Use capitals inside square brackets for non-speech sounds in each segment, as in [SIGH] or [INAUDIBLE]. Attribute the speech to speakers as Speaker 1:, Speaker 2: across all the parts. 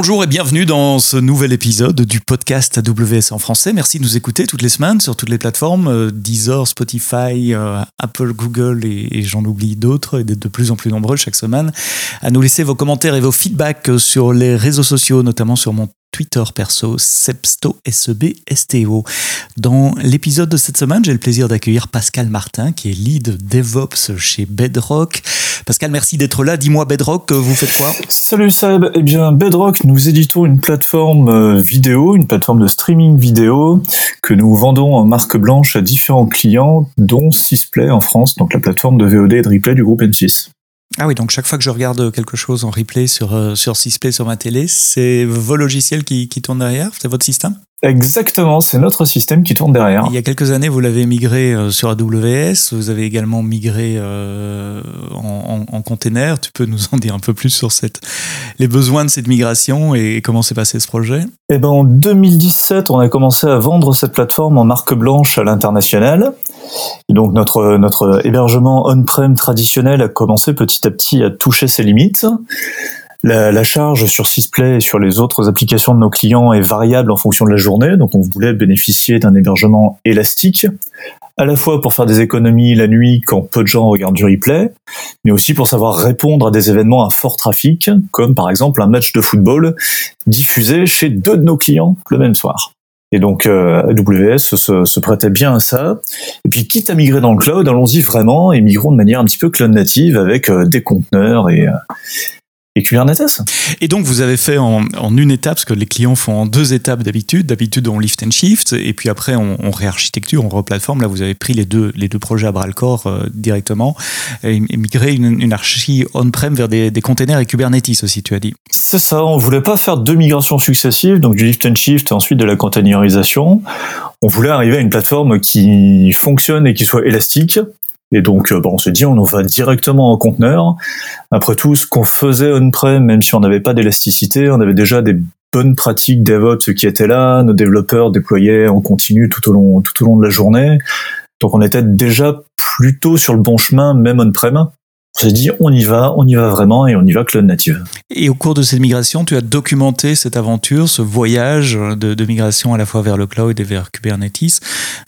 Speaker 1: Bonjour et bienvenue dans ce nouvel épisode du podcast AWS en français. Merci de nous écouter toutes les semaines sur toutes les plateformes, euh, Deezer, Spotify, euh, Apple, Google et, j'en oublie d'autres et d'être de plus en plus nombreux chaque semaine à nous laisser vos commentaires et vos feedbacks sur les réseaux sociaux, notamment sur mon Twitter perso, Sebsto, S-E-B-S-T-O. Dans l'épisode de cette semaine, j'ai le plaisir d'accueillir Pascal Martin, qui est lead DevOps chez Bedrock. Pascal, merci d'être là. Dis-moi, Bedrock, vous faites quoi?
Speaker 2: Salut Seb. Eh bien, Bedrock, nous éditons une plateforme euh, vidéo, une plateforme de streaming vidéo que nous vendons en marque blanche à différents clients, dont Sysplay en France, donc la plateforme de VOD et de replay du groupe M6.
Speaker 1: Ah oui, donc chaque fois que je regarde quelque chose en replay sur, euh, sur Sysplay sur ma télé, c'est vos logiciels qui, qui tournent derrière? C'est votre système?
Speaker 2: Exactement, c'est notre système qui tourne derrière.
Speaker 1: Il y a quelques années, vous l'avez migré euh, sur AWS, vous avez également migré euh, en, en, container. Tu peux nous en dire un peu plus sur cette, les besoins de cette migration et comment s'est passé ce projet?
Speaker 2: Eh ben, en 2017, on a commencé à vendre cette plateforme en marque blanche à l'international. Donc notre, hébergement on-prem traditionnel a commencé petit à petit à toucher ses limites. La, la, charge sur Sysplay et sur les autres applications de nos clients est variable en fonction de la journée, donc on voulait bénéficier d'un hébergement élastique, à la fois pour faire des économies la nuit quand peu de gens regardent du replay, mais aussi pour savoir répondre à des événements à fort trafic, comme par exemple un match de football diffusé chez deux de nos clients le même soir. Et donc euh, AWS se, se, prêtait bien à ça. Et puis quitte à migrer dans le cloud, allons-y vraiment et migrons de manière un petit peu cloud native avec euh, des conteneurs et, euh, et Kubernetes.
Speaker 1: Et donc vous avez fait en, une étape, ce que les clients font en deux étapes d'habitude. D'habitude on lift and shift, et puis après on, on réarchitecture, on replatform. Là vous avez pris les deux, les deux projets à bras le corps euh, directement et, migré une, une archi on-prem vers des, des containers et Kubernetes aussi, tu as dit.
Speaker 2: C'est ça, on voulait pas faire deux migrations successives, donc du lift and shift et ensuite de la containerisation. On voulait arriver à une plateforme qui fonctionne et qui soit élastique, et donc, euh, bon, on s'est dit, on va directement en conteneur. Après tout, ce qu'on faisait on-prem, même si on n'avait pas d'élasticité, on avait déjà des bonnes pratiques DevOps qui étaient là. Nos développeurs déployaient en continu tout au long, tout au long de la journée. Donc, on était déjà plutôt sur le bon chemin, même on-prem on s'est dit on y va, on y va vraiment et on y va cloud native.
Speaker 1: Et au cours de cette migration, tu as documenté cette aventure, ce voyage de, migration à la fois vers le cloud et vers Kubernetes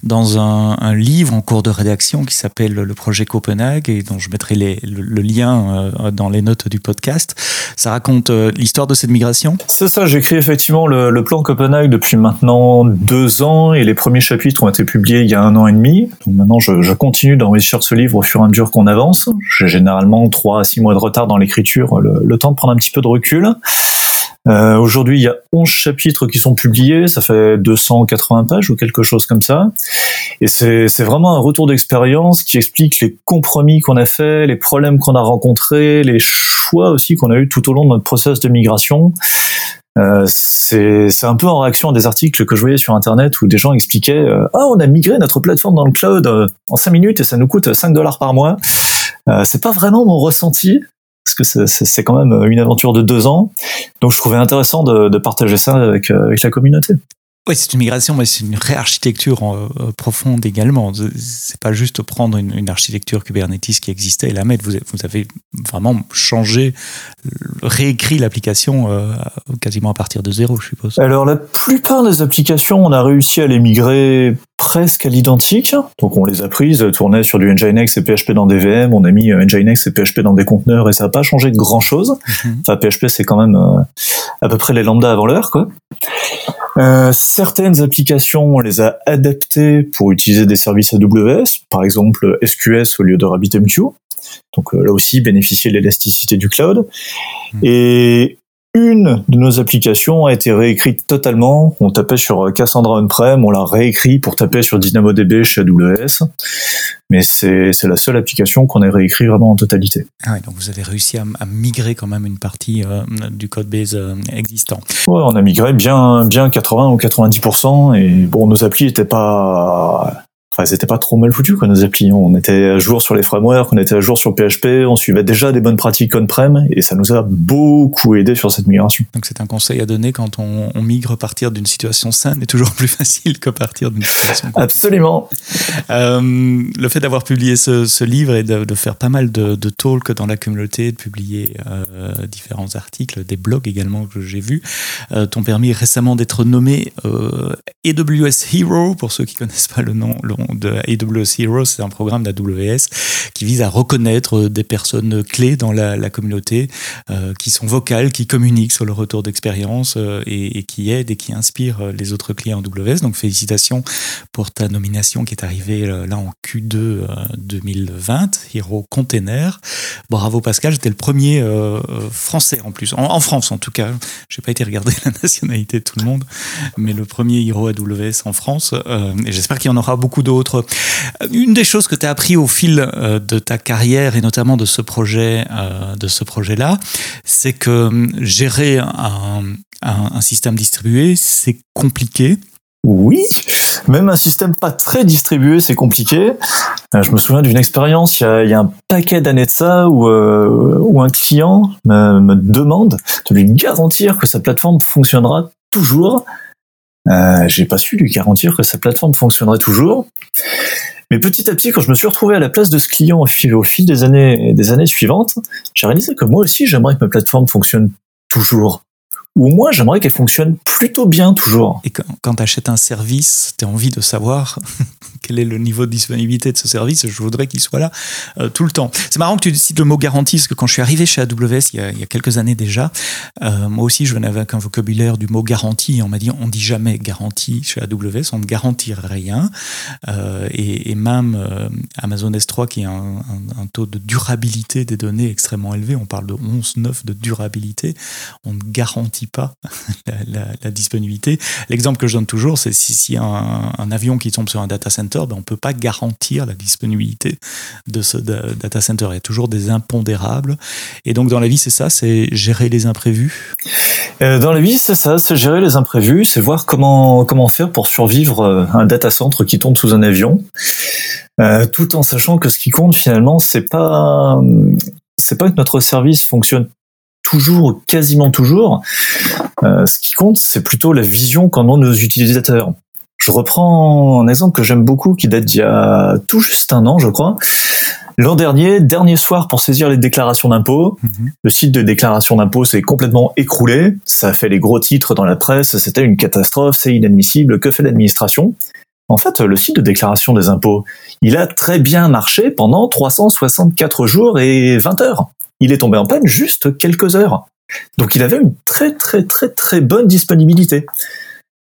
Speaker 1: dans un, livre en cours de rédaction qui s'appelle le projet Copenhague et dont je mettrai le, lien euh, dans les notes du podcast. Ça raconte euh, l'histoire de cette migration?
Speaker 2: C'est ça, j'écris effectivement le, plan Copenhague depuis maintenant deux ans et les premiers chapitres ont été publiés il y a un an et demi. Donc maintenant je, je continue d'enrichir ce livre au fur et à mesure qu'on avance. J'ai généralement généralement 3 à 6 mois de retard dans l'écriture, le, temps de prendre un petit peu de recul. Euh, Aujourd'hui, il y a 11 chapitres qui sont publiés, ça fait 280 pages ou quelque chose comme ça. Et c'est vraiment un retour d'expérience qui explique les compromis qu'on a fait, les problèmes qu'on a rencontrés, les choix aussi qu'on a eu tout au long de notre process de migration. Euh, c'est un peu en réaction à des articles que je voyais sur internet où des gens expliquaient euh, ah on a migré notre plateforme dans le cloud en 5 minutes et ça nous coûte 5 dollars par mois c'est pas vraiment mon ressenti parce que c'est quand même une aventure de deux ans. Donc je trouvais intéressant de, de partager ça avec, euh, avec la communauté.
Speaker 1: Oui, c'est une migration, mais c'est une réarchitecture euh, profonde également. C'est pas juste prendre une, architecture Kubernetes qui existait et la mettre. Vous, vous avez vraiment changé, réécrit l'application euh, quasiment à partir de zéro, je suppose.
Speaker 2: Alors, la plupart des applications, on a réussi à les migrer presque à l'identique. Donc, on les a prises, tournées sur du Nginx et PHP dans des VM. On a mis euh, Nginx et PHP dans des conteneurs et ça n'a pas changé de grand chose. Mhm. Enfin, PHP, c'est quand même à peu près les lambda avant l'heure, quoi. Euh, certaines applications, on les a adaptées pour utiliser des services AWS, par exemple SQS au lieu de RabbitMQ. Donc euh, là aussi, bénéficier de l'élasticité du cloud. Et une de nos applications a été réécrite totalement. On tapait sur Cassandra on-prem, on l'a réécrit pour taper sur DynamoDB chez AWS. Mais c'est la seule application qu'on a réécrit vraiment en totalité.
Speaker 1: Ah donc vous avez réussi à, migrer quand même une partie euh, du code base euh, existant.
Speaker 2: Ouais, on a migré bien, bien 80 ou 90%. Et bon, nos applis étaient pas enfin, c'était pas trop mal foutu quoi nos applis. On était à jour sur les frameworks, on était à jour sur PHP, on suivait déjà des bonnes pratiques on-prem et ça nous a beaucoup aidé sur cette migration.
Speaker 1: Donc c'est un conseil à donner quand on, on migre partir d'une situation saine est toujours [LAUGHS] plus facile que partir d'une situation.
Speaker 2: Absolument.
Speaker 1: Euh, le fait d'avoir publié ce, ce, livre et de, de, faire pas mal de, de talks dans la communauté, de publier euh, différents articles, des blogs également que j'ai vus, euh, t'ont permis récemment d'être nommé euh, AWS Hero pour ceux qui connaissent pas le nom, le nom de AWS Hero, c'est un programme d'AWS qui vise à reconnaître des personnes clés dans la, communauté, euh, qui sont vocales, qui communiquent sur le retour d'expérience euh, et, qui aident et qui inspirent les autres clients AWS. Donc félicitations pour ta nomination qui est arrivée euh, là en Q2 2020, Hero Container. Bravo Pascal, j'étais le premier euh, français en plus, en, France en tout cas. J'ai pas été regarder [LAUGHS] la nationalité de tout le monde, mais le premier Hero AWS en France. Euh, et j'espère qu'il y en aura beaucoup d'autres. Une des choses que tu as appris au fil de ta carrière et notamment de ce projet, de ce projet-là, c'est que hum, gérer un, système distribué, c'est compliqué.
Speaker 2: Oui, même un système pas très distribué, c'est compliqué. Euh, je me souviens d'une expérience il y, a, un paquet d'années de ça où, euh, où un client me, demande de lui garantir que sa plateforme fonctionnera toujours. Euh, J'ai pas su lui garantir que sa plateforme fonctionnerait toujours. Mais petit à petit, quand je me suis retrouvé à la place de ce client au fil, des années, des années suivantes, j'ai réalisé que moi aussi, j'aimerais que ma plateforme fonctionne toujours ou au moins j'aimerais qu'elle fonctionne plutôt bien toujours.
Speaker 1: Et quand, quand tu achètes un service, tu as envie de savoir quel est le niveau de disponibilité de ce service. Je voudrais qu'il soit là euh, tout le temps. C'est marrant que tu cites le mot garantie, parce que quand je suis arrivé chez AWS il y a, quelques années déjà, euh, moi aussi je venais avec un vocabulaire du mot garantie on m'a dit on dit jamais garantie chez AWS, on ne garantit rien. Euh, et, même Amazon S3 qui a un, taux de durabilité des données extrêmement élevé, on parle de 11,9 de durabilité, on ne garantit pas [LAUGHS] la, disponibilité. L'exemple que je donne toujours, c'est si, un, avion qui tombe sur un data center, ben on ne peut pas garantir la disponibilité de ce data center. Il y a toujours des impondérables. Et donc dans la vie, c'est ça, c'est gérer les imprévus.
Speaker 2: Euh, dans la vie, c'est ça, c'est gérer les imprévus, c'est voir comment, comment faire pour survivre euh, un data center qui tombe sous un avion. Euh, tout en sachant que ce qui compte finalement, c'est pas pas que notre service fonctionne toujours, quasiment toujours. Ce qui compte, c'est plutôt la vision qu'en ont nos utilisateurs. Je reprends un exemple que j'aime beaucoup, qui date d'il y a tout juste un an, je crois. L'an dernier, dernier soir pour saisir les déclarations d'impôts, mmh. le site de déclaration d'impôts s'est complètement écroulé. Ça a fait les gros titres dans la presse. C'était une catastrophe, c'est inadmissible. Que fait l'administration? En fait, le site de déclaration des impôts, il a très bien marché pendant 364 jours et 20 heures il est tombé en panne juste quelques heures. Donc il avait une très très très très bonne disponibilité.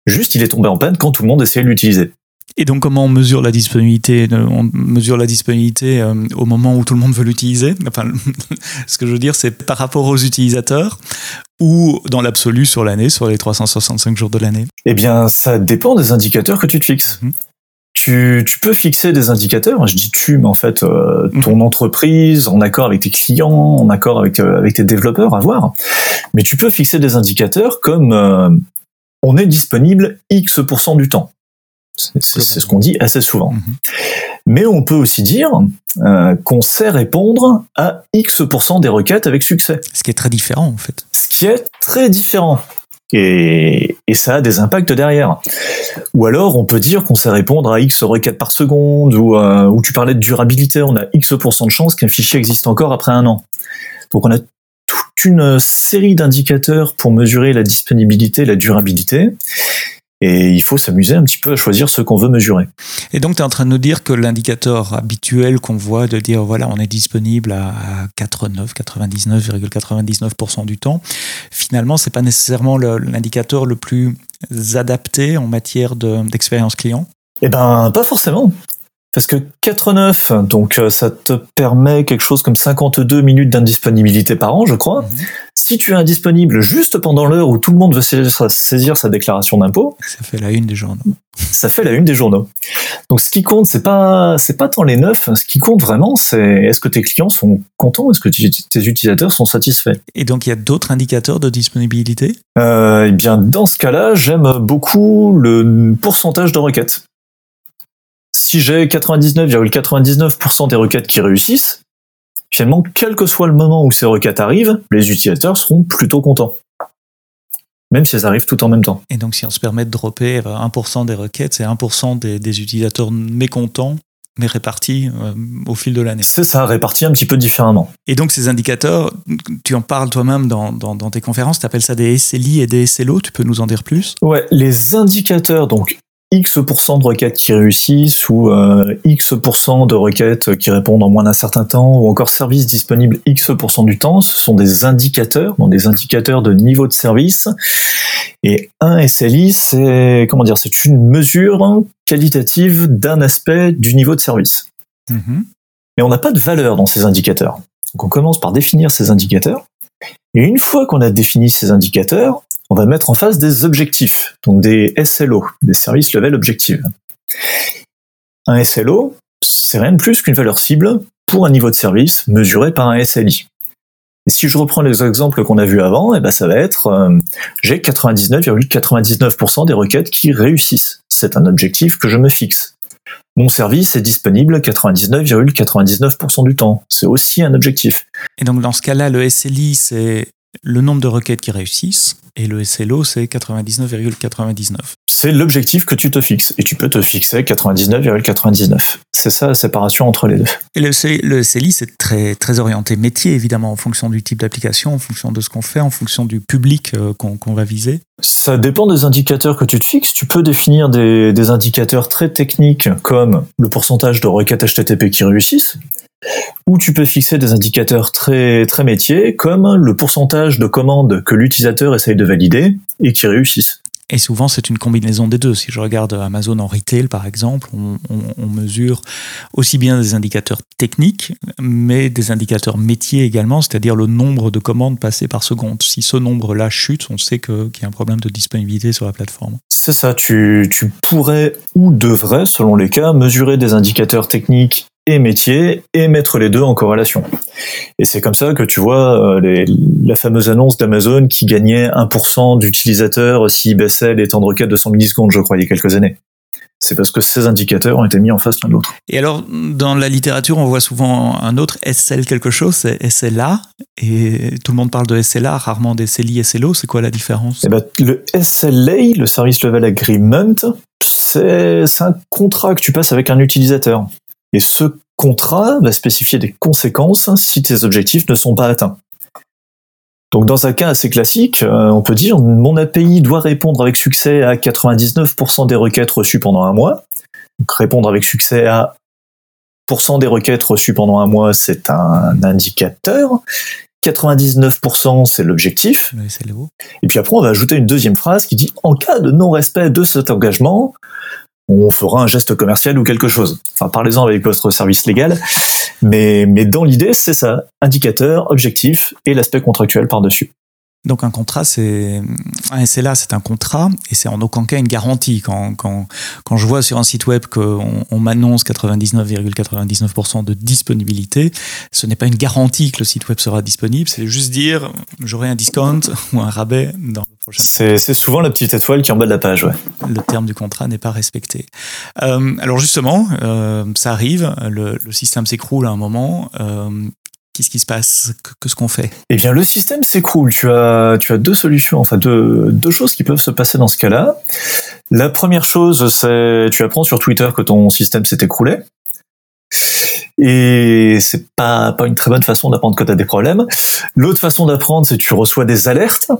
Speaker 2: Juste il est tombé en panne quand tout le monde essayait de l'utiliser.
Speaker 1: Et donc comment on mesure la disponibilité On mesure la disponibilité euh, au moment où tout le monde veut l'utiliser? Enfin, [LAUGHS] ce que je veux dire, c'est par rapport aux utilisateurs ou dans l'absolu sur l'année, sur les 365 jours de l'année?
Speaker 2: Eh bien, ça dépend des indicateurs que tu te fixes. Mmh tu, tu, peux fixer des indicateurs. Je dis tu, mais en fait, euh, ton mmh. entreprise, en accord avec tes clients, en accord avec, euh, avec tes développeurs, à voir. Mais tu peux fixer des indicateurs comme euh, on est disponible X% du temps. C'est ce qu'on dit assez souvent. Mmh. Mais on peut aussi dire euh, qu'on sait répondre à X% des requêtes avec succès.
Speaker 1: Ce qui est très différent, en fait.
Speaker 2: Ce qui est très différent et, et, ça a des impacts derrière. Ou alors on peut dire qu'on sait répondre à X requêtes par seconde, ou, euh, ou tu parlais de durabilité, on a X% de chance qu'un fichier existe encore après un an. Donc on a une série d'indicateurs pour mesurer la disponibilité, la durabilité. Et il faut s'amuser un petit peu à choisir ce qu'on veut mesurer.
Speaker 1: Et donc, tu es en train de nous dire que l'indicateur habituel qu'on voit de dire, voilà, on est disponible à 89, 99,99% du temps, finalement, c'est pas nécessairement l'indicateur le, le, plus adapté en matière d'expérience de, client?
Speaker 2: Eh ben, pas forcément. Parce que 4,9, donc euh, ça te permet quelque chose comme 52 minutes d'indisponibilité par an, je crois. Mmh. Si tu es indisponible juste pendant l'heure où tout le monde veut saisir sa déclaration d'impôt,
Speaker 1: ça fait la une des journaux.
Speaker 2: Ça fait la une des journaux. Donc ce qui compte, c'est pas c'est pas tant les neufs. Ce qui compte vraiment, c'est est-ce que tes clients sont contents, est-ce que tes utilisateurs sont satisfaits?
Speaker 1: Et donc il y a d'autres indicateurs de disponibilité?
Speaker 2: Euh, eh bien dans ce cas-là, j'aime beaucoup le pourcentage de requêtes. Si j'ai 99,99% des requêtes qui réussissent, finalement, quel que soit le moment où ces requêtes arrivent, les utilisateurs seront plutôt contents. Même si elles arrivent tout en même temps.
Speaker 1: Et donc, si on se permet de dropper 1% des requêtes, c'est 1% des, des, utilisateurs mécontents, mais répartis euh, au fil de l'année.
Speaker 2: C'est ça, répartis un petit peu différemment.
Speaker 1: Et donc, ces indicateurs, tu en parles toi-même dans, dans, dans, tes conférences, tu appelles ça des SLI et des SLO, tu peux nous en dire plus?
Speaker 2: Ouais, les indicateurs, donc X% de requêtes qui réussissent ou euh, X% de requêtes qui répondent en moins d'un certain temps ou encore service disponible X% du temps, ce sont des indicateurs, donc des indicateurs de niveau de service. Et un SLI, c'est comment dire, c'est une mesure qualitative d'un aspect du niveau de service. Mm-hmm. Mais on n'a pas de valeur dans ces indicateurs. Donc on commence par définir ces indicateurs. Et une fois qu'on a défini ces indicateurs, on va mettre en face des objectifs, donc des SLO, des services level objective. Un SLO, c'est rien de plus qu'une valeur cible pour un niveau de service mesuré par un SLI. Et si je reprends les exemples qu'on a vus avant, eh ben ça va être euh, j'ai 99,99% des requêtes qui réussissent. C'est un objectif que je me fixe. Mon service est disponible 99,99% du temps. C'est aussi un objectif.
Speaker 1: Et donc dans ce cas-là, le SLI, c'est le nombre de requêtes qui réussissent et le SLO, c'est 99,99.
Speaker 2: C'est l'objectif que tu te fixes et tu peux te fixer 99,99. C'est ça la séparation entre les deux.
Speaker 1: Et le, le SLI, c'est très, très orienté métier, évidemment, en fonction du type d'application, en fonction de ce qu'on fait, en fonction du public euh, qu'on va viser.
Speaker 2: Ça dépend des indicateurs que tu te fixes. Tu peux définir des, des indicateurs très techniques comme le pourcentage de requêtes HTTP qui réussissent ou tu peux fixer des indicateurs très, très métiers, comme le pourcentage de commandes que l'utilisateur essaye de valider et qui réussissent.
Speaker 1: Et souvent, c'est une combinaison des deux. Si je regarde Amazon en retail, par exemple, on, mesure aussi bien des indicateurs techniques, mais des indicateurs métiers également, c'est-à-dire le nombre de commandes passées par seconde. Si ce nombre-là chute, on sait qu'il y a un problème de disponibilité sur la plateforme.
Speaker 2: C'est ça, tu, tu pourrais ou devrais, selon les cas, mesurer des indicateurs techniques et métier et mettre les deux en corrélation. Et c'est comme ça que tu vois euh, la fameuse annonce d'Amazon qui gagnait 1% d'utilisateurs s'ils baissaient les temps de requête de 100 millisecondes, je crois, il y a quelques années. C'est parce que ces indicateurs ont été mis en face l'un de l'autre.
Speaker 1: Et alors, dans la littérature, on voit souvent un autre SL quelque chose, c'est SLA, et tout le monde parle de SLA, rarement des SLI, SLO, c'est quoi la différence?
Speaker 2: Eh ben, Le SLA, le Service Level Agreement, c'est un contrat que tu passes avec un utilisateur. Et ce contrat va spécifier des conséquences si tes objectifs ne sont pas atteints. Donc dans un cas assez classique, euh, on peut dire mon API doit répondre avec succès à 99% des requêtes reçues pendant un mois. Donc répondre avec succès à des requêtes reçues pendant un mois, c'est un indicateur. 99% c'est l'objectif. Et puis après on va ajouter une deuxième phrase qui dit en cas de non-respect de cet engagement, on fera un geste commercial ou quelque chose. Enfin, parlez-en avec votre service légal. Mais, mais dans l'idée, c'est ça. Indicateur, objectif et l'aspect contractuel par-dessus.
Speaker 1: Donc un contrat, c'est un SLA, c'est un contrat et c'est en aucun cas une garantie. Quand, quand, quand je vois sur un site web qu'on on, m'annonce 99,99% de disponibilité, ce n'est pas une garantie que le site web sera disponible, c'est juste dire j'aurai un discount ou un rabais dans le prochain.
Speaker 2: C'est souvent la petite étoile qui est en bas de la page, ouais.
Speaker 1: Le terme du contrat n'est pas respecté. Euh, alors justement, euh, ça arrive, le, le système s'écroule à un moment. Euh, Qu'est-ce qui se passe Qu'est-ce qu'on fait
Speaker 2: Eh bien, le système s'écroule. Tu as, tu as deux solutions, enfin deux, deux choses qui peuvent se passer dans ce cas-là. La première chose, c'est tu apprends sur Twitter que ton système s'est écroulé. Et c'est pas, pas une très bonne façon d'apprendre que tu as des problèmes. L'autre façon d'apprendre, c'est tu reçois des alertes,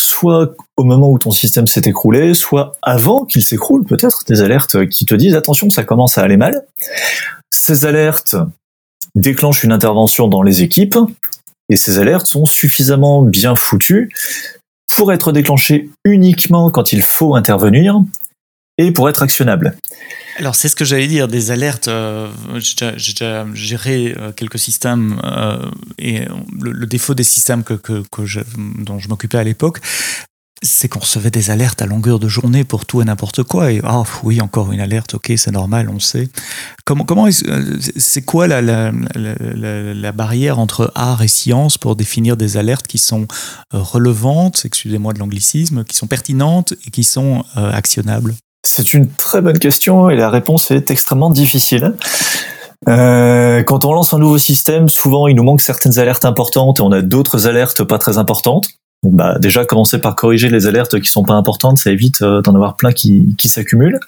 Speaker 2: soit au moment où ton système s'est écroulé, soit avant qu'il s'écroule, peut-être, des alertes qui te disent attention, ça commence à aller mal. Ces alertes, déclenche une intervention dans les équipes, et ces alertes sont suffisamment bien foutues pour être déclenchées uniquement quand il faut intervenir et pour être actionnables.
Speaker 1: Alors c'est ce que j'allais dire, des alertes. Euh, j'ai déjà géré euh, quelques systèmes euh, et le, défaut des systèmes dont je m'occupais à l'époque, c'est qu'on recevait des alertes à longueur de journée pour tout et n'importe quoi. Et ah oui, encore une alerte, ok, c'est normal, on sait. Comment, comment euh, c'est quoi la, la, la, la, barrière entre art et science pour définir des alertes qui sont euh, relevantes, excusez-moi de l'anglicisme, qui sont pertinentes et qui sont euh, actionnables?
Speaker 2: C'est une très bonne question et la réponse est extrêmement difficile. Euh, quand on lance un nouveau système, souvent il nous manque certaines alertes importantes et on a d'autres alertes pas très importantes. Bah déjà commencer par corriger les alertes qui sont pas importantes, ça évite euh, d'en avoir plein qui, qui s'accumulent.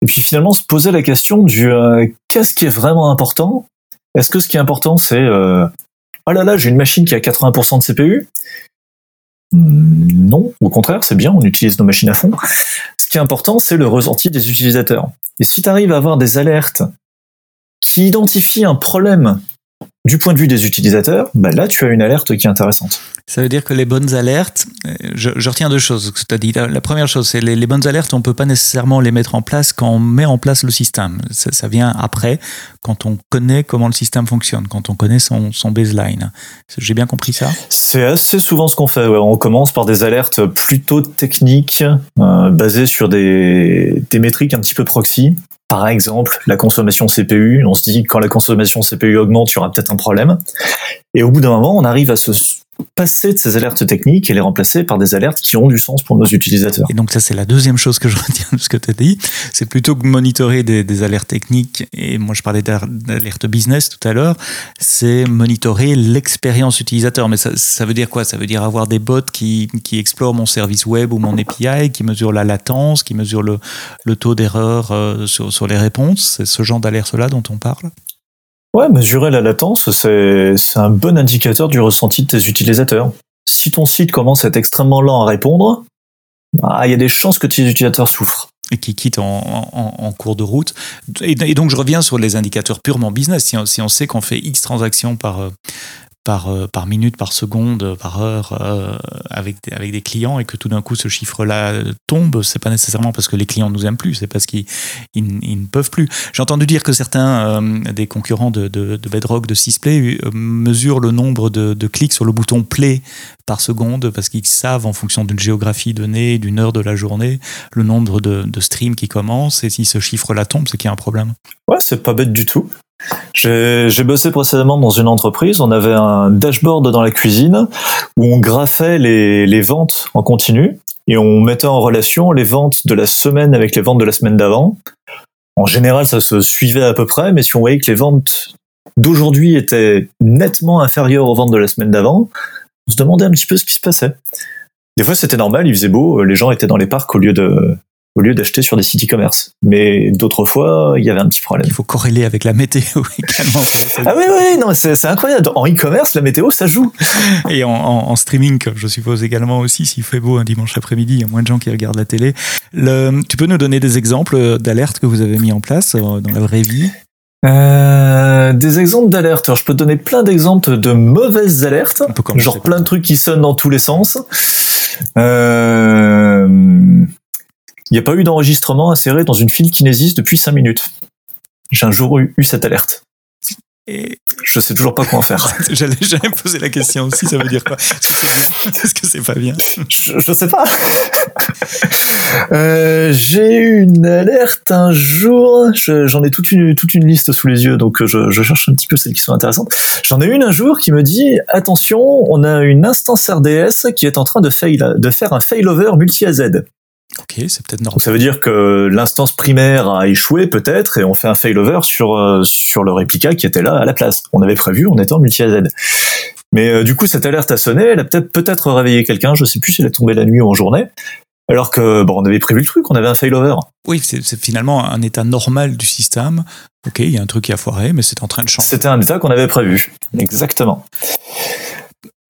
Speaker 2: Et puis finalement se poser la question du euh, qu'est-ce qui est vraiment important? Est-ce que ce qui est important c'est euh, oh là là j'ai une machine qui a 80% de CPU hmm, Non, au contraire c'est bien, on utilise nos machines à fond. Ce qui est important c'est le ressenti des utilisateurs. Et si tu arrives à avoir des alertes qui identifient un problème du point de vue des utilisateurs, bah là, tu as une alerte qui est intéressante.
Speaker 1: Ça veut dire que les bonnes alertes, euh, je, je retiens deux choses as dit. La, première chose, c'est les, les bonnes alertes, on ne peut pas nécessairement les mettre en place quand on met en place le système. Ça, ça vient après, quand on connaît comment le système fonctionne, quand on connaît son, son baseline. J'ai bien compris ça?
Speaker 2: C'est assez souvent ce qu'on fait. Ouais. On commence par des alertes plutôt techniques, euh, basées sur des, des métriques un petit peu proxy. Par exemple, la consommation CPU. On se dit quand la consommation CPU augmente, il y aura peut-être un problème. Et au bout d'un moment, on arrive à se passer de ces alertes techniques et les remplacer par des alertes qui ont du sens pour nos utilisateurs.
Speaker 1: Et donc ça c'est la deuxième chose que je [LAUGHS] retiens de ce que tu as dit, c'est plutôt que monitorer des, des, alertes techniques, et moi je parlais d'alerte business tout à l'heure, c'est monitorer l'expérience utilisateur. Mais ça, veut dire quoi? Ça veut dire avoir des bots qui, qui, explorent mon service web ou mon API, qui mesurent la latence, qui mesurent le, le taux d'erreur euh, sur, sur les réponses. C'est ce genre d'alerte-là dont on parle
Speaker 2: Ouais, mesurer la latence, c'est un bon indicateur du ressenti de tes utilisateurs. Si ton site commence à être extrêmement lent à répondre, bah, il y a des chances que tes utilisateurs souffrent.
Speaker 1: Et qui quittent en, en, cours de route. Et, donc, je reviens sur les indicateurs purement business. Si on, si on sait qu'on fait X transactions par, par, euh, par minute, par seconde, par heure euh, avec, des, avec des clients et que tout d'un coup ce chiffre-là tombe, c'est pas nécessairement parce que les clients nous aiment plus, c'est parce qu'ils ils, ne peuvent plus. J'ai entendu dire que certains euh, des concurrents de, de, de, Bedrock, de Sysplay, euh, mesurent le nombre de, de, clics sur le bouton play par seconde parce qu'ils savent en fonction d'une géographie donnée, d'une heure de la journée, le nombre de, de streams qui commencent et si ce chiffre-là tombe, c'est qu'il y a un problème.
Speaker 2: Ouais, c'est pas bête du tout. J'ai bossé précédemment dans une entreprise, on avait un dashboard dans la cuisine où on graphait les, les, ventes en continu et on mettait en relation les ventes de la semaine avec les ventes de la semaine d'avant. En général, ça se suivait à peu près, mais si on voyait que les ventes d'aujourd'hui étaient nettement inférieures aux ventes de la semaine d'avant, on se demandait un petit peu ce qui se passait. Des fois, c'était normal, il faisait beau, les gens étaient dans les parcs au lieu de, au lieu d'acheter sur des sites e-commerce. Mais d'autres fois, il y avait un petit problème.
Speaker 1: Il faut corréler avec la météo [LAUGHS] également.
Speaker 2: ah oui, oui, non, c'est incroyable. En e-commerce, la météo, ça joue.
Speaker 1: Et en, en, en, streaming, je suppose également aussi, s'il fait beau un dimanche après-midi, il y a moins de gens qui regardent la télé. Le, tu peux nous donner des exemples d'alertes que vous avez mis en place euh, dans la vraie vie?
Speaker 2: Euh, des exemples d'alertes. Je peux te donner plein d'exemples de mauvaises alertes, genre plein de trucs qui sonnent dans tous les sens. Euh, il n'y a pas eu d'enregistrement inséré dans une file Kinesis depuis 5 minutes. J'ai un jour eu, eu cette alerte. Et je sais toujours pas quoi en faire. [LAUGHS]
Speaker 1: J'allais jamais poser la question aussi, ça veut dire quoi? Est-ce que c'est bien? Est-ce que c'est pas bien?
Speaker 2: Je, je, sais pas. [LAUGHS] euh, J'ai eu une alerte un jour, j'en ai toute une, toute une liste sous les yeux, donc je, je, cherche un petit peu celles qui sont intéressantes. J'en ai une un jour qui me dit, attention, on a une instance RDS qui est en train de, fail, de faire un failover multi-AZ.
Speaker 1: Ok, c'est peut-être normal.
Speaker 2: Donc ça veut dire que l'instance primaire a échoué peut-être et on fait un failover sur euh, sur le réplica qui était là à la place. On avait prévu, on était en multi AZ. Mais euh, du coup cette alerte a sonné, elle a peut-être peut-être réveillé quelqu'un, je sais plus si elle est tombée la nuit ou en journée. Alors que bon, on avait prévu le truc, on avait un failover.
Speaker 1: Oui, c'est finalement un état normal du système. Ok, il y a un truc qui a foiré, mais c'est en train de changer.
Speaker 2: C'était un état qu'on avait prévu, exactement.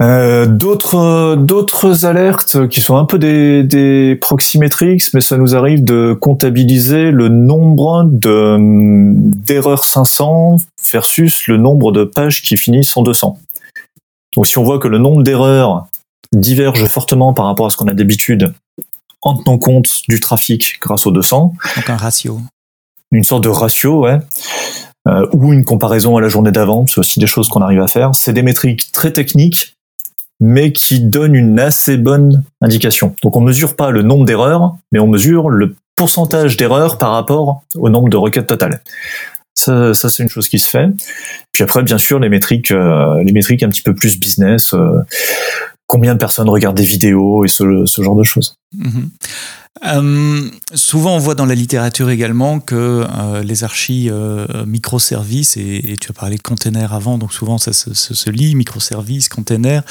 Speaker 2: Euh, d'autres d'autres alertes qui sont un peu des, des proxymetrics, mais ça nous arrive de comptabiliser le nombre de d'erreurs 500 versus le nombre de pages qui finissent en 200. Donc si on voit que le nombre d'erreurs diverge fortement par rapport à ce qu'on a d'habitude en tenant compte du trafic grâce aux 200.
Speaker 1: Donc un ratio.
Speaker 2: Une sorte de ratio, ouais. Euh, ou une comparaison à la journée d'avant, c'est aussi des choses qu'on arrive à faire. C'est des métriques très techniques mais qui donne une assez bonne indication. Donc on mesure pas le nombre d'erreurs, mais on mesure le pourcentage d'erreurs par rapport au nombre de requêtes totales. Ça, c'est une chose qui se fait. Puis après, bien sûr, les métriques, euh, les métriques un petit peu plus business. Euh, combien de personnes regardent des vidéos et ce, genre de choses.
Speaker 1: Mmh. Euh, souvent, on voit dans la littérature également que euh, les archis euh, microservices, et, tu as parlé de containers avant, donc souvent ça se, lit, microservices, containers,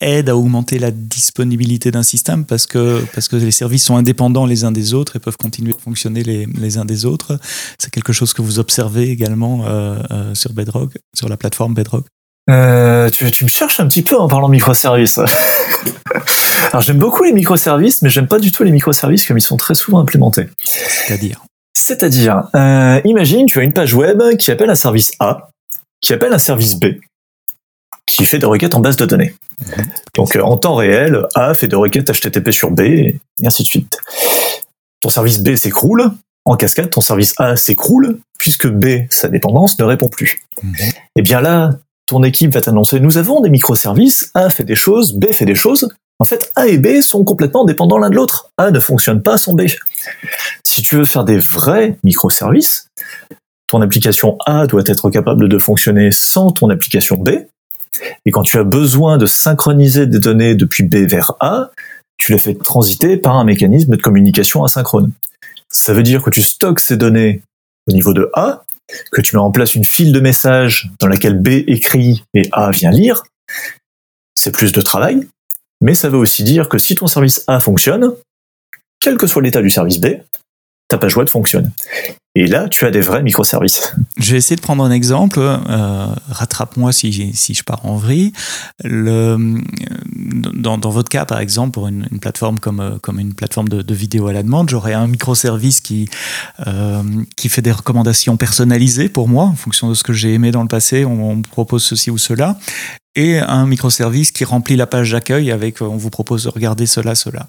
Speaker 1: aident à augmenter la disponibilité d'un système parce que, parce que les services sont indépendants les uns des autres et peuvent continuer de fonctionner les, les uns des autres. C'est quelque chose que vous observez également sur Bedrock, sur la plateforme Bedrock
Speaker 2: euh, tu, tu, me cherches un petit peu en parlant microservices. [LAUGHS] Alors j'aime beaucoup les microservices, mais j'aime pas du tout les microservices comme ils sont très souvent implémentés.
Speaker 1: C'est-à-dire
Speaker 2: C'est-à-dire, euh, imagine tu as une page web qui appelle un service A, qui appelle un service B, qui fait des requêtes en base de données. Mhm. Donc en temps réel, A fait des requêtes HTTP sur B, et ainsi de suite. Ton service B s'écroule, en cascade, ton service A s'écroule, puisque B, sa dépendance, ne répond plus. Mhm. Et eh bien là, ton équipe va t'annoncer nous avons des microservices, A fait des choses, B fait des choses. En fait, A et B sont complètement dépendants l'un de l'autre. A ne fonctionne pas sans B. Si tu veux faire des vrais microservices, ton application A doit être capable de fonctionner sans ton application B. Et quand tu as besoin de synchroniser des données depuis B vers A, tu les fais transiter par un mécanisme de communication asynchrone. Ça veut dire que tu stockes ces données au niveau de A, que tu mets en place une file de messages dans laquelle B écrit et A vient lire, c'est plus de travail, mais ça veut aussi dire que si ton service A fonctionne, quel que soit l'état du service B, ta page web fonctionne. Et là, tu as des vrais microservices.
Speaker 1: Je vais essayer de prendre un exemple. Euh, rattrape-moi si, si je pars en vrille. Le, dans, dans, votre cas, par exemple, pour une, plateforme comme, comme une plateforme de, vidéo à la demande, j'aurais un microservice qui, euh, qui fait des recommandations personnalisées pour moi, en fonction de ce que j'ai aimé dans le passé. On, on propose ceci ou cela et un microservice qui remplit la page d'accueil avec on vous propose de regarder cela, cela.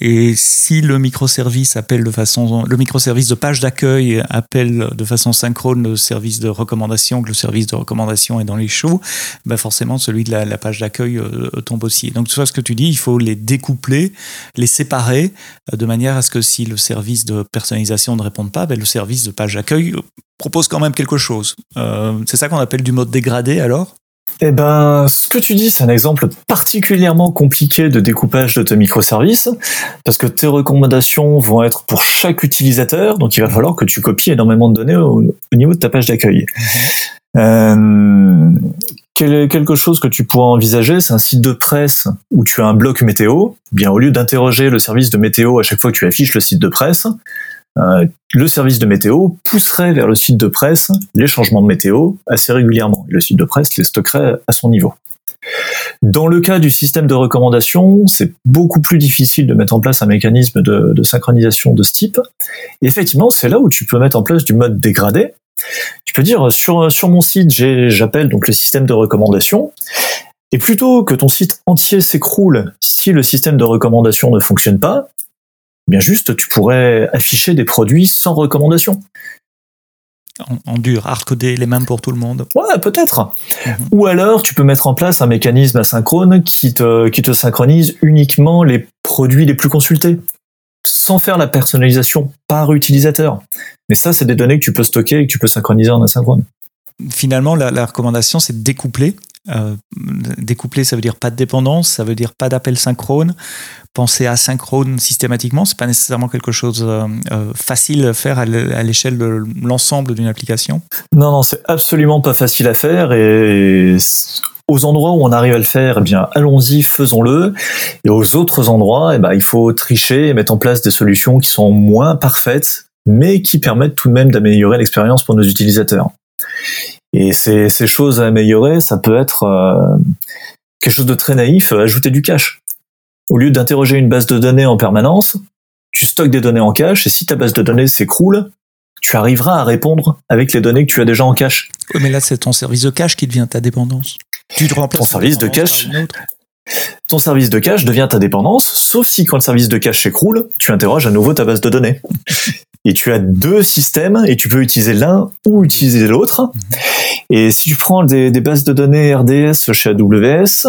Speaker 1: Et si le microservice appelle de façon, le microservice de page d'accueil appelle de façon synchrone le service de recommandation, que le service de recommandation est dans les choux, ben forcément celui de la, page d'accueil euh, tombe aussi. Donc tu vois ce que tu dis, il faut les découpler, les séparer euh, de manière à ce que si le service de personnalisation ne répond pas, ben le service de page d'accueil propose quand même quelque chose. Euh, c'est ça qu'on appelle du mode dégradé alors?
Speaker 2: Eh ben, ce que tu dis, c'est un exemple particulièrement compliqué de découpage de tes microservices, parce que tes recommandations vont être pour chaque utilisateur, donc il va falloir que tu copies énormément de données au, niveau de ta page d'accueil. Mhm. Euh, quelque chose que tu pourras envisager, c'est un site de presse où tu as un bloc météo. Eh bien, au lieu d'interroger le service de météo à chaque fois que tu affiches le site de presse, le service de météo pousserait vers le site de presse les changements de météo assez régulièrement. Le site de presse les stockerait à son niveau. Dans le cas du système de recommandation, c'est beaucoup plus difficile de mettre en place un mécanisme de, synchronisation de ce type. Effectivement, c'est là où tu peux mettre en place du mode dégradé. Tu peux dire sur, sur mon site, j'appelle donc le système de recommandation. Et plutôt que ton site entier s'écroule si le système de recommandation ne fonctionne pas, bien juste, tu pourrais afficher des produits sans recommandation.
Speaker 1: En, dur, hardcoder les mêmes pour tout le monde.
Speaker 2: Ouais, peut-être. Mhm. Ou alors, tu peux mettre en place un mécanisme asynchrone qui te, qui te synchronise uniquement les produits les plus consultés, sans faire la personnalisation par utilisateur. Mais ça, c'est des données que tu peux stocker et que tu peux synchroniser en asynchrone.
Speaker 1: Finalement, la, recommandation, c'est de découpler. Euh, découpler, ça veut dire pas de dépendance, ça veut dire pas d'appel synchrone penser asynchrone systématiquement, c'est pas nécessairement quelque chose euh, euh, facile à faire à l'échelle de l'ensemble d'une application.
Speaker 2: Non, non, c'est absolument pas facile à faire et aux endroits où on arrive à le faire, eh bien, allons-y, faisons-le. Et aux autres endroits, eh ben, il faut tricher et mettre en place des solutions qui sont moins parfaites, mais qui permettent tout de même d'améliorer l'expérience pour nos utilisateurs. Et ces, choses à améliorer, ça peut être euh, quelque chose de très naïf, ajouter du cache. Au lieu d'interroger une base de données en permanence, tu stockes des données en cache et si ta base de données s'écroule, tu arriveras à répondre avec les données que tu as déjà en cache.
Speaker 1: mais là, c'est ton service de cache qui devient ta dépendance.
Speaker 2: Tu te remplaces ton service de cache. Ton service de cache devient ta dépendance, sauf si quand le service de cache s'écroule, tu interroges à nouveau ta base de données. et tu as deux systèmes et tu peux utiliser l'un ou utiliser l'autre. Et si tu prends des, des, bases de données RDS chez AWS,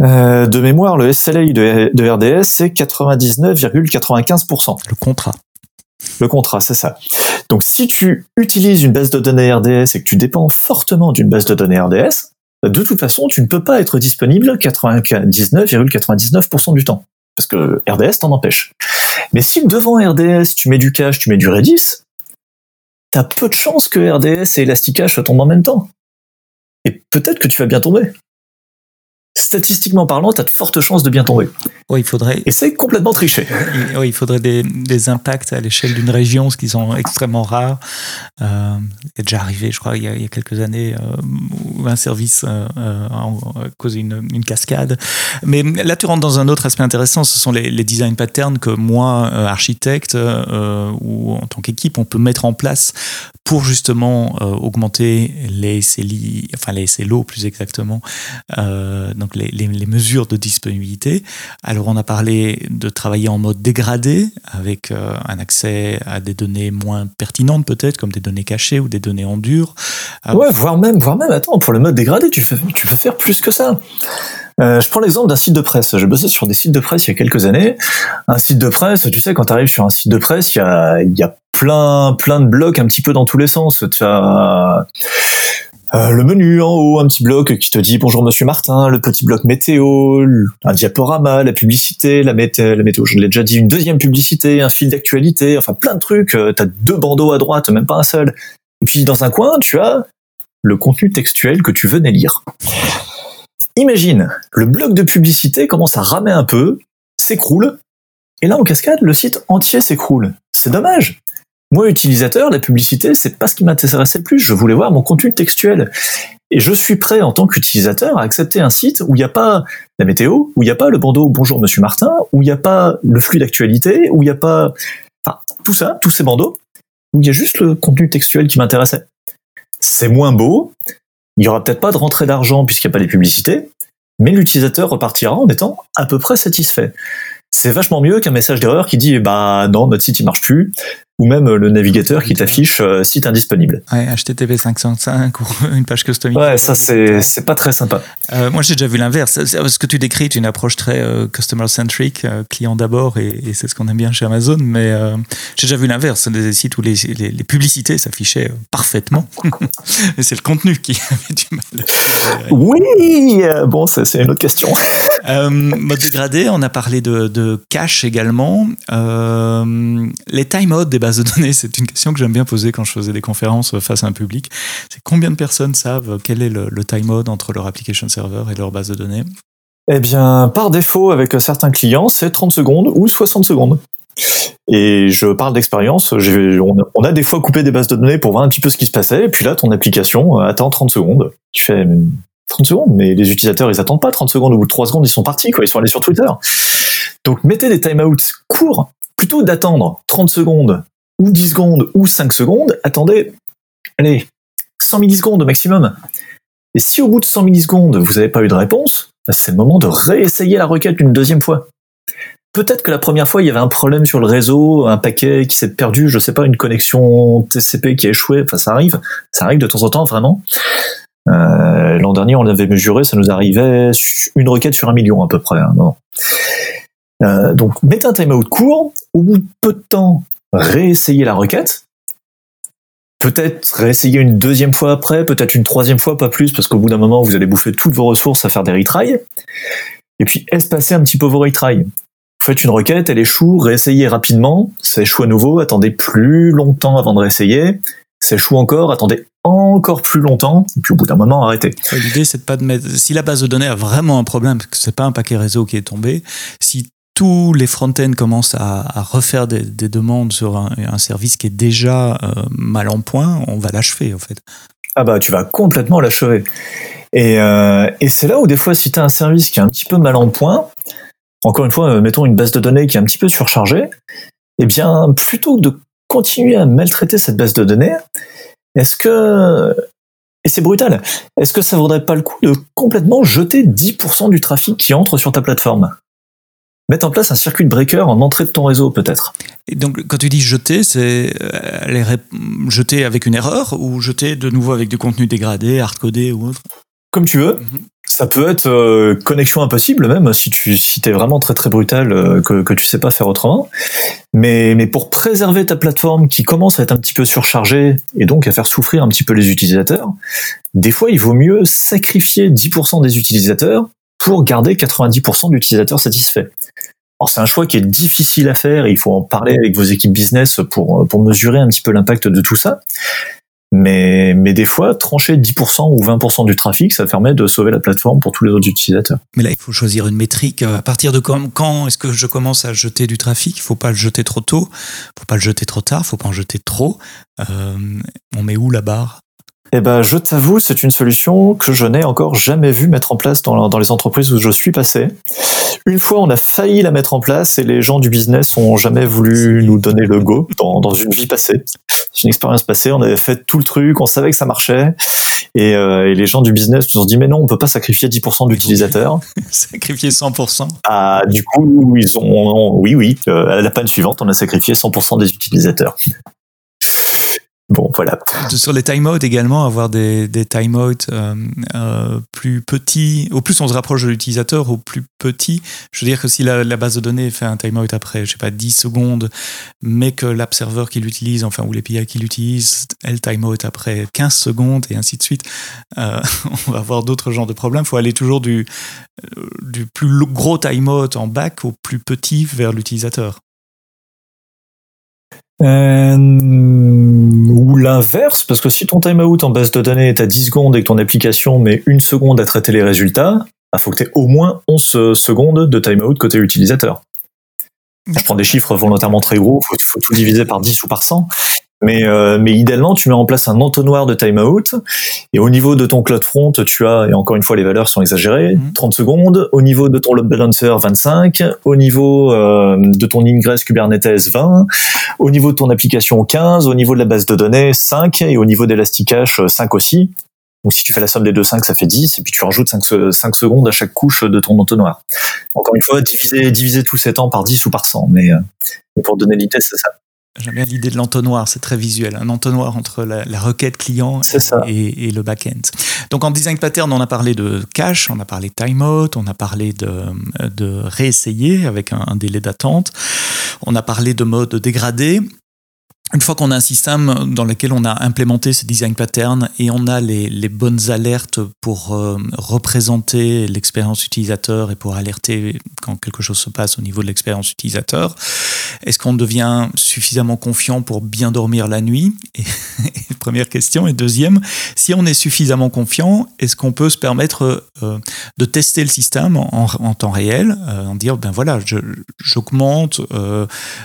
Speaker 2: euh, de mémoire, le SLA de, RDS, c'est 99,95%.
Speaker 1: Le contrat.
Speaker 2: Le contrat, c'est ça. Donc si tu utilises une base de données RDS et que tu dépends fortement d'une base de données RDS, bah, de toute façon, tu ne peux pas être disponible 99,99% du temps. parce que RDS t'en empêche. Mais si devant RDS tu mets du cache, tu mets du Redis, t'as peu de chances que RDS et Elasticache tombent en même temps. Et peut-être que tu vas bien tomber statistiquement parlant, tu as de fortes chances de bien tomber.
Speaker 1: Oui, il faudrait.
Speaker 2: Et c'est complètement triché.
Speaker 1: Oui, il faudrait des, des impacts à l'échelle d'une région, ce qui sont extrêmement rares. Euh, il est déjà arrivé, je crois, il y a, il y a quelques années, euh, où un service euh, euh a causé une, une, cascade. Mais là, tu rentres dans un autre aspect intéressant, ce sont les, les design patterns que moi, euh, architecte, euh, ou en tant qu'équipe, on peut mettre en place pour justement augmenter les SLI, enfin les SLO plus exactement, donc les, mesures de disponibilité. Alors on a parlé de travailler en mode dégradé, avec euh, un accès à des données moins pertinentes peut-être, comme des données cachées ou des données en dur.
Speaker 2: Euh, ouais, voire même, voire même, attends, pour le mode dégradé, tu, tu peux faire plus que ça. Euh, je prends l'exemple d'un site de presse. J'ai bossé sur des sites de presse il y a quelques années. Un site de presse, tu sais, quand tu arrives sur un site de presse, il y a, y a plein, plein de blocs un petit peu dans tous les sens. Tu as euh, le menu en haut, un petit bloc qui te dit bonjour Monsieur Martin, le petit bloc météo, un diaporama, la publicité, la, météo, je l'ai déjà dit, une deuxième publicité, un fil d'actualité, enfin plein de trucs. Euh, t'as deux bandeaux à droite, même pas un seul. Et puis dans un coin, tu as le contenu textuel que tu venais lire. Imagine, le bloc de publicité commence à ramer un peu, s'écroule, et là en cascade, le site entier s'écroule. C'est dommage. Moi, utilisateur, la publicité, c'est pas ce qui m'intéressait le plus. Je voulais voir mon contenu textuel. Et je suis prêt, en tant qu'utilisateur, à accepter un site où il n'y a pas la météo, où il n'y a pas le bandeau Bonjour Monsieur Martin, où il n'y a pas le flux d'actualité, où il n'y a pas, enfin, tout ça, tous ces bandeaux, où il y a juste le contenu textuel qui m'intéressait. C'est moins beau. Il y aura peut-être pas de rentrée d'argent puisqu'il n'y a pas les publicités, mais l'utilisateur repartira en étant à peu près satisfait c'est vachement mieux qu'un message d'erreur qui dit bah non notre site il marche plus ou même le navigateur qui t'affiche euh, site indisponible.
Speaker 1: Ouais, HTTP 505 ou [LAUGHS] une page customisée.
Speaker 2: Ouais, ça c'est c'est pas très sympa.
Speaker 1: Euh, moi j'ai déjà vu l'inverse. Ce que tu décris est une approche très euh, customer centric, euh, client d'abord, et, et c'est ce qu'on aime bien chez Amazon. Mais euh, j'ai déjà vu l'inverse, des sites où les, les, les publicités s'affichaient parfaitement, [LAUGHS] et c'est le contenu qui [LAUGHS] avait du mal.
Speaker 2: Oui, bon c'est une autre question.
Speaker 1: mode dégradé, on a parlé de, de cache également. les timeouts des de données, c'est une question que j'aime bien poser quand je faisais des conférences face à un public. C'est combien de personnes savent quel est le, le time entre leur application server et leur base de données?
Speaker 2: Eh bien, par défaut, avec certains clients, c'est 30 secondes ou 60 secondes. Et je parle d'expérience, on a des fois coupé des bases de données pour voir un petit peu ce qui se passait, et puis là, ton application attend 30 secondes. Tu fais 30 secondes, mais les utilisateurs, ils attendent pas 30 secondes, au bout de 3 secondes, ils sont partis, quoi, ils sont allés sur Twitter. Donc mettez des timeouts courts, plutôt d'attendre 30 secondes, ou 10 secondes, ou 5 secondes, attendez, allez, 100 millisecondes au maximum. Et si au bout de 100 millisecondes, vous n'avez pas eu de réponse, bah, c'est le moment de réessayer la requête une deuxième fois. Peut-être que la première fois, il y avait un problème sur le réseau, un paquet qui s'est perdu, je sais pas, une connexion TCP qui a échoué, enfin ça arrive, ça arrive de temps en temps vraiment. Euh, L'an dernier, on l'avait mesuré, ça nous arrivait une requête sur un million à peu près. Hein, euh, donc mettez un timeout court, au bout de peu de temps, réessayez la requête, peut-être réessayer une deuxième fois après, peut-être une troisième fois, pas plus, parce qu'au bout d'un moment, vous allez bouffer toutes vos ressources à faire des retries. Et puis, espacer un petit peu vos retries? Vous faites une requête, elle échoue, réessayez rapidement, ça échoue à nouveau, attendez plus longtemps avant de réessayer, ça échoue encore, attendez encore plus longtemps, et puis au bout d'un moment, arrêtez.
Speaker 1: L'idée, c'est de pas de mettre, si la base de données a vraiment un problème, parce que c'est pas un paquet réseau qui est tombé, si tous les front-ends commencent à, refaire des, des demandes sur un, service qui est déjà euh, mal en point, on va l'achever en fait.
Speaker 2: Ah bah tu vas complètement l'achever. Et, euh, c'est là où des fois si tu as un service qui est un petit peu mal en point, encore une fois, euh, mettons une base de données qui est un petit peu surchargée, eh bien plutôt que de continuer à maltraiter cette base de données, est-ce que et c'est brutal. Est-ce que ça vaudrait pas le coup de complètement jeter 10% du trafic qui entre sur ta plateforme? Mettre en place un circuit breaker en entrée de ton réseau peut-être.
Speaker 1: Et donc quand tu dis jeter, c'est les jeter avec une erreur ou jeter de nouveau avec du contenu dégradé, hardcodé ou autre?
Speaker 2: Comme tu veux. Mm -hmm. Ça peut être euh, connexion impossible même si tu si es vraiment très très brutal euh, que, que tu sais pas faire autrement. Mais, mais pour préserver ta plateforme qui commence à être un petit peu surchargée et donc à faire souffrir un petit peu les utilisateurs, des fois il vaut mieux sacrifier 10% des utilisateurs pour garder 90% d'utilisateurs satisfaits. Alors c'est un choix qui est difficile à faire. il faut en parler avec vos équipes business pour pour mesurer un petit peu l'impact de tout ça. Mais, mais des fois, trancher 10% ou 20% du trafic, ça permet de sauver la plateforme pour tous les autres utilisateurs.
Speaker 1: Mais là, il faut choisir une métrique. À partir de quand, est-ce que je commence à jeter du trafic? Il faut pas le jeter trop tôt, faut pas le jeter trop tard, faut pas en jeter trop. Euh, on met où la barre?
Speaker 2: Eh ben, je t'avoue, c'est une solution que je n'ai encore jamais vu mettre en place dans, dans, les entreprises où je suis passé. Une fois, on a failli la mettre en place et les gens du business ont jamais voulu nous donner le go dans, dans une vie passée. C'est une expérience passée. On avait fait tout le truc, on savait que ça marchait. Et, euh, et les gens du business nous ont dit, mais non, on peut pas sacrifier 10% d'utilisateurs. [LAUGHS]
Speaker 1: sacrifier 100%.
Speaker 2: Ah, du coup, ils ont, oui, oui, euh, à la panne suivante, on a sacrifié 100% des utilisateurs. Bon, voilà.
Speaker 1: Sur les timeouts également, avoir des, des timeouts euh, euh, plus petits. Au plus on se rapproche de l'utilisateur, au plus petit. Je veux dire que si la, base de données fait un timeout après, je sais pas, 10 secondes, mais que l'app serveur qui l'utilise, enfin, ou l'API qui l'utilise, elle timeout après 15 secondes et ainsi de suite, euh, [LAUGHS] on va avoir d'autres genres de problèmes. Il faut aller toujours du, du plus gros timeout en back au plus petit vers l'utilisateur.
Speaker 2: Euh, l'inverse, parce que si ton timeout en base de données est à 10 secondes et que ton application met une seconde à traiter les résultats, il bah, faut que tu aies au moins 11 secondes de timeout côté utilisateur. Je prends des chiffres volontairement très gros, il faut, faut, tout diviser par 10 ou par 100. Mais, euh, mais idéalement, tu mets en place un entonnoir de timeout. Et au niveau de ton cloud front, tu as, et encore une fois, les valeurs sont exagérées, 30 mhm. secondes. Au niveau de ton load balancer, 25. Au niveau euh, de ton ingress Kubernetes, 20. Au niveau de ton application, 15. Au niveau de la base de données, 5. Et au niveau d'Elasticache, 5 aussi. Donc si tu fais la somme des deux 5, ça fait 10, et puis tu rajoutes 5, 5 secondes à chaque couche de ton entonnoir. Encore une fois, diviser, diviser tous ces temps par 10 ou par 100, mais, euh, mais pour donner l'idée, c'est ça.
Speaker 1: J'aime bien l'idée de l'entonnoir, c'est très visuel. Un entonnoir entre la, requête client et, le back-end. Donc en design pattern, on a parlé de cache, on a parlé de timeout, on a parlé de, de réessayer avec un délai d'attente, on a parlé de mode dégradé une fois qu'on a un système dans lequel on a implémenté ce design pattern et on a les, bonnes alertes pour euh, représenter l'expérience utilisateur et pour alerter quand quelque chose se passe au niveau de l'expérience utilisateur, est-ce qu'on devient suffisamment confiant pour bien dormir la nuit? Première question. Et deuxième, si on est suffisamment confiant, est-ce qu'on peut se permettre euh, de tester le système en, en temps réel, euh, en dire, ben voilà, j'augmente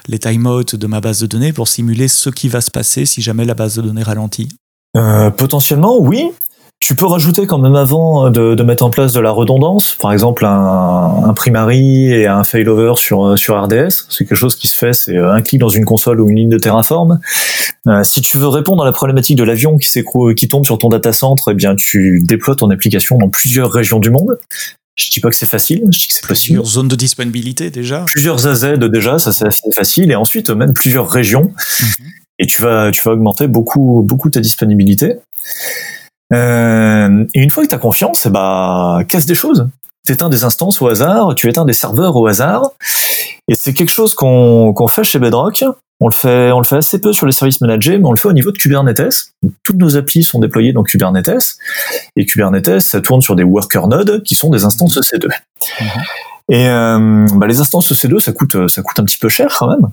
Speaker 1: les timeouts de ma base de données pour simuler ce qui va se passer si jamais la base de données ralentit?
Speaker 2: Euh, Potentiellement, oui. Tu peux rajouter quand même avant de, mettre en place de la redondance, par exemple un, primary et un failover sur, sur RDS. C'est quelque chose qui se fait, c'est un clic dans une console ou une ligne de Terraform. Euh, si tu veux répondre à la problématique de l'avion qui, qui tombe sur ton data center, eh bien tu déploies ton application dans plusieurs régions du monde. Je dis pas que c'est facile, je dis que c'est possible.
Speaker 1: Plusieurs zones de disponibilité déjà.
Speaker 2: Plusieurs AZ déjà, ça c'est assez facile, et ensuite même plusieurs régions. Mhm. Et tu vas, tu vas augmenter beaucoup, beaucoup ta disponibilité. Euh, et une fois que tu as confiance, bah, casse des choses. Tu éteins des instances au hasard, tu éteins des serveurs au hasard. Et c'est quelque chose qu'on fait chez Bedrock. On le fait, on le fait assez peu sur les services managés, mais on le fait au niveau de Kubernetes. toutes nos applis sont déployées dans Kubernetes. Et Kubernetes, ça tourne sur des worker nodes qui sont des instances EC2. Mhm. Et euh, bah, les instances EC2, ça coûte, ça coûte un petit peu cher quand même.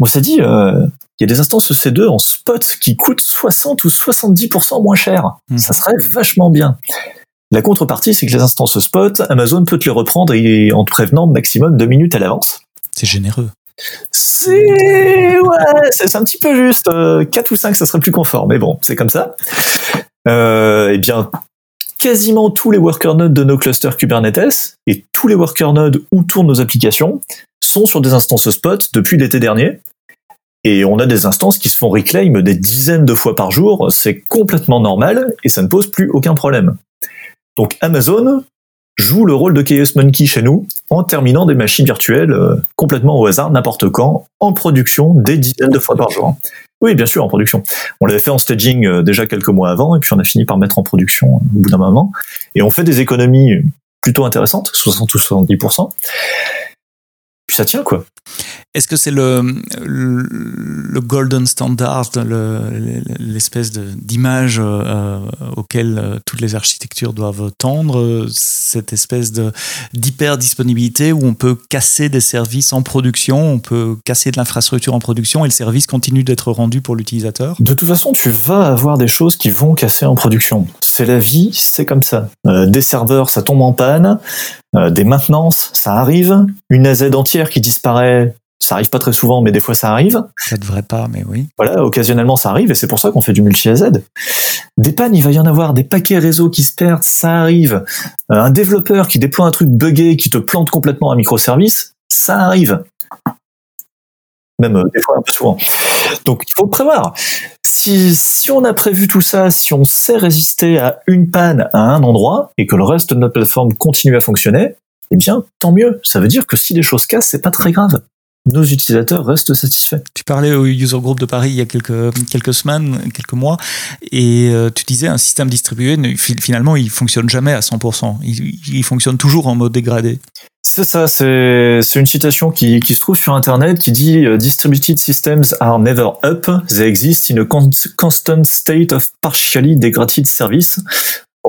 Speaker 2: Bon, ça dit, euh, il y a des instances EC2 en spot qui coûtent 60 ou 70% moins cher. Mhm. Ça serait vachement bien. La contrepartie, c'est que les instances spot, Amazon peut te les reprendre en te prévenant maximum deux minutes à l'avance.
Speaker 1: C'est généreux.
Speaker 2: C'est ouais, c'est un petit peu juste. 4 euh, ou 5, ça serait plus confort, mais bon, c'est comme ça. Euh, eh bien, quasiment tous les worker nodes de nos clusters Kubernetes et tous les worker nodes où tournent nos applications sont sur des instances spot depuis l'été dernier. Et on a des instances qui se font reclaim des dizaines de fois par jour. C'est complètement normal et ça ne pose plus aucun problème. Donc Amazon joue le rôle de Chaos Monkey chez nous en terminant des machines virtuelles euh, complètement au hasard, n'importe quand, en production des dizaines de fois par jour. Oui, bien sûr, en production. On l'avait fait en staging euh, déjà quelques mois avant, et puis on a fini par mettre en production euh, au bout d'un moment. Et on fait des économies plutôt intéressantes, 60 ou 70%. puis ça tient quoi.
Speaker 1: Est-ce que c'est le, le, golden standard, l'espèce d'image euh, auquel euh, toutes les architectures doivent tendre, cette espèce d'hyper disponibilité où on peut casser des services en production, on peut casser de l'infrastructure en production et le service continue d'être rendu pour l'utilisateur?
Speaker 2: De toute façon, tu vas avoir des choses qui vont casser en production. C'est la vie, c'est comme ça. Euh, des serveurs, ça tombe en panne. des maintenances, ça arrive. Une AZ entière qui disparaît, ça arrive pas très souvent, mais des fois ça arrive.
Speaker 1: Ça devrait pas, mais oui.
Speaker 2: Voilà, occasionnellement ça arrive, et c'est pour ça qu'on fait du multi-AZ. Des pannes, il va y en avoir, des paquets réseaux qui se perdent, ça arrive. Euh, un développeur qui déploie un truc buggé, qui te plante complètement un microservice, ça arrive. Même euh, des fois un peu souvent. Donc il faut prévoir. Si, si on a prévu tout ça, si on sait résister à une panne à un endroit, et que le reste de notre plateforme continue à fonctionner, eh bien, tant mieux. Ça veut dire que si les choses cassent, c'est pas très grave nos utilisateurs restent satisfaits.
Speaker 1: Tu parlais au User Group de Paris il y a quelques, quelques semaines, quelques mois, et euh, tu disais un système distribué, finalement, il fonctionne jamais à 100%. Il, fonctionne toujours en mode dégradé.
Speaker 2: C'est ça, c'est une citation qui, qui, se trouve sur Internet qui dit euh, Distributed systems are never up, they exist in a constant state of partially degraded service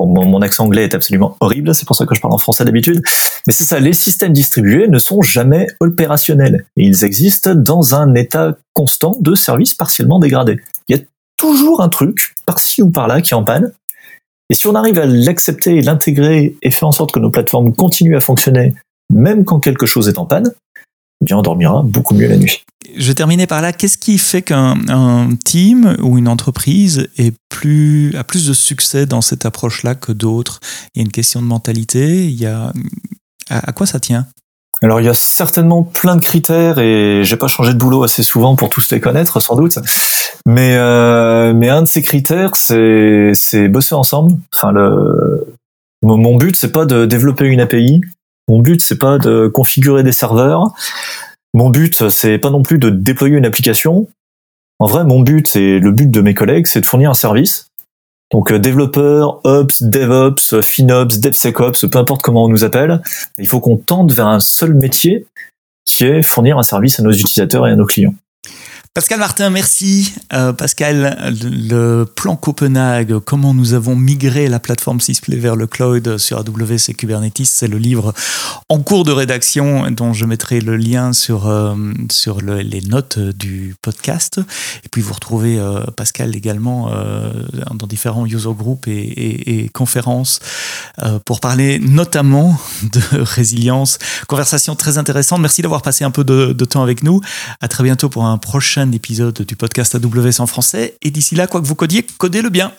Speaker 2: mon, accent anglais est absolument horrible, c'est pour ça que je parle en français d'habitude. Mais c'est ça, les systèmes distribués ne sont jamais opérationnels. ils existent dans un état constant de service partiellement dégradé. Il y a toujours un truc, par-ci ou par-là, qui est en panne. Et si on arrive à l'accepter, l'intégrer et faire en sorte que nos plateformes continuent à fonctionner, même quand quelque chose est en panne, bien on dormira beaucoup mieux la nuit.
Speaker 1: Je vais terminer par là. Qu'est-ce qui fait qu'un team ou une entreprise est plus, a plus de succès dans cette approche-là que d'autres? Il y a une question de mentalité. Il y a, à, quoi ça tient?
Speaker 2: Alors il y a certainement plein de critères et j'ai pas changé de boulot assez souvent pour tous les connaître sans doute. Mais euh, mais un de ces critères c'est c'est bosser ensemble. Enfin le mon but c'est pas de développer une API. Mon but c'est pas de configurer des serveurs. Mon but, c'est pas non plus de déployer une application. En vrai, mon but et le but de mes collègues, c'est de fournir un service. Donc euh, développeur, ops, DevOps, FinOps, DevSecOps, peu importe comment on nous appelle, il faut qu'on tende vers un seul métier qui est fournir un service à nos utilisateurs et à nos clients.
Speaker 1: Pascal Martin, merci. Euh, Pascal, le plan Copenhague, comment nous avons migré la plateforme Sysplay vers le cloud sur AWS et Kubernetes, c'est le livre en cours de rédaction dont je mettrai le lien sur, euh, sur les notes du podcast. Et puis vous retrouvez euh, Pascal également dans différents user groups et, conférences pour parler notamment [LAUGHS] de résilience. Conversation très intéressante. Merci d'avoir passé un peu de, de temps avec nous. À très bientôt pour un épisode du podcast AWS en français. Et d'ici là, quoi que vous codiez, codez-le bien.